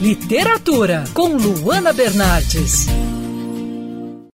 Literatura com Luana Bernardes.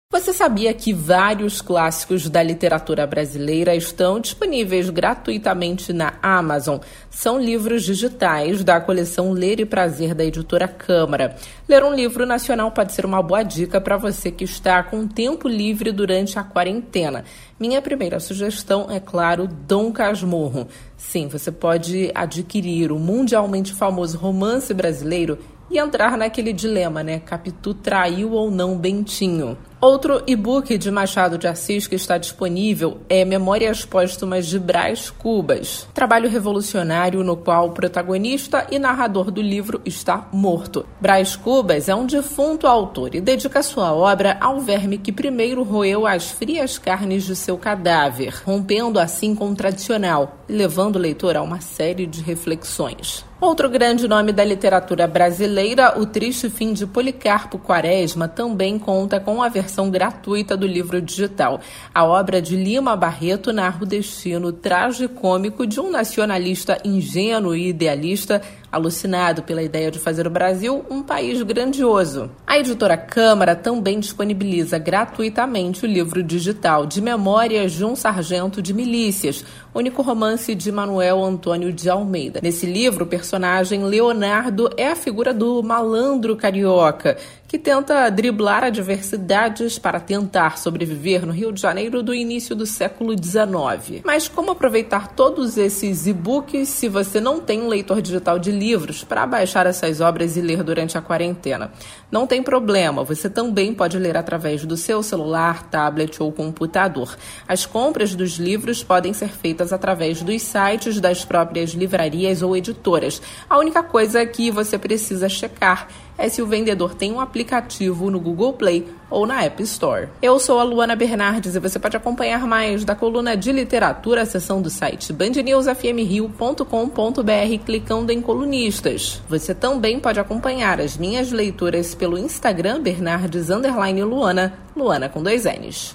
Você sabia que vários clássicos da literatura brasileira estão disponíveis gratuitamente na Amazon? São livros digitais da coleção Ler e Prazer da editora Câmara. Ler um livro nacional pode ser uma boa dica para você que está com tempo livre durante a quarentena. Minha primeira sugestão é, claro, Dom Casmurro. Sim, você pode adquirir o mundialmente famoso romance brasileiro e entrar naquele dilema, né? Capitu traiu ou não Bentinho? Outro e-book de Machado de Assis que está disponível é Memórias Póstumas de Brás Cubas, trabalho revolucionário no qual o protagonista e narrador do livro está morto. Brás Cubas é um defunto autor e dedica sua obra ao verme que primeiro roeu as frias carnes de seu cadáver, rompendo assim com o tradicional e levando o leitor a uma série de reflexões. Outro grande nome da literatura brasileira, O Triste Fim de Policarpo Quaresma, também conta com a versão gratuita do livro digital. A obra de Lima Barreto narra o destino tragicômico de um nacionalista ingênuo e idealista alucinado pela ideia de fazer o Brasil um país grandioso. A editora Câmara também disponibiliza gratuitamente o livro digital de Memórias de um Sargento de Milícias, único romance de Manuel Antônio de Almeida. Nesse livro, o personagem Leonardo é a figura do malandro carioca que tenta driblar adversidades para tentar sobreviver no Rio de Janeiro do início do século XIX. Mas como aproveitar todos esses e-books se você não tem um leitor digital de livros para baixar essas obras e ler durante a quarentena? Não tem problema, você também pode ler através do seu celular, tablet ou computador. As compras dos livros podem ser feitas através dos sites das próprias livrarias ou editoras. A única coisa que você precisa checar é se o vendedor tem um aplicativo no Google Play ou na App Store. Eu sou a Luana Bernardes e você pode acompanhar mais da coluna de literatura, a seção do site bandnewsfmrio.com.br clicando em colunistas. Você também pode acompanhar as minhas leituras pelo Instagram Bernardes Luana, Luana com dois N's.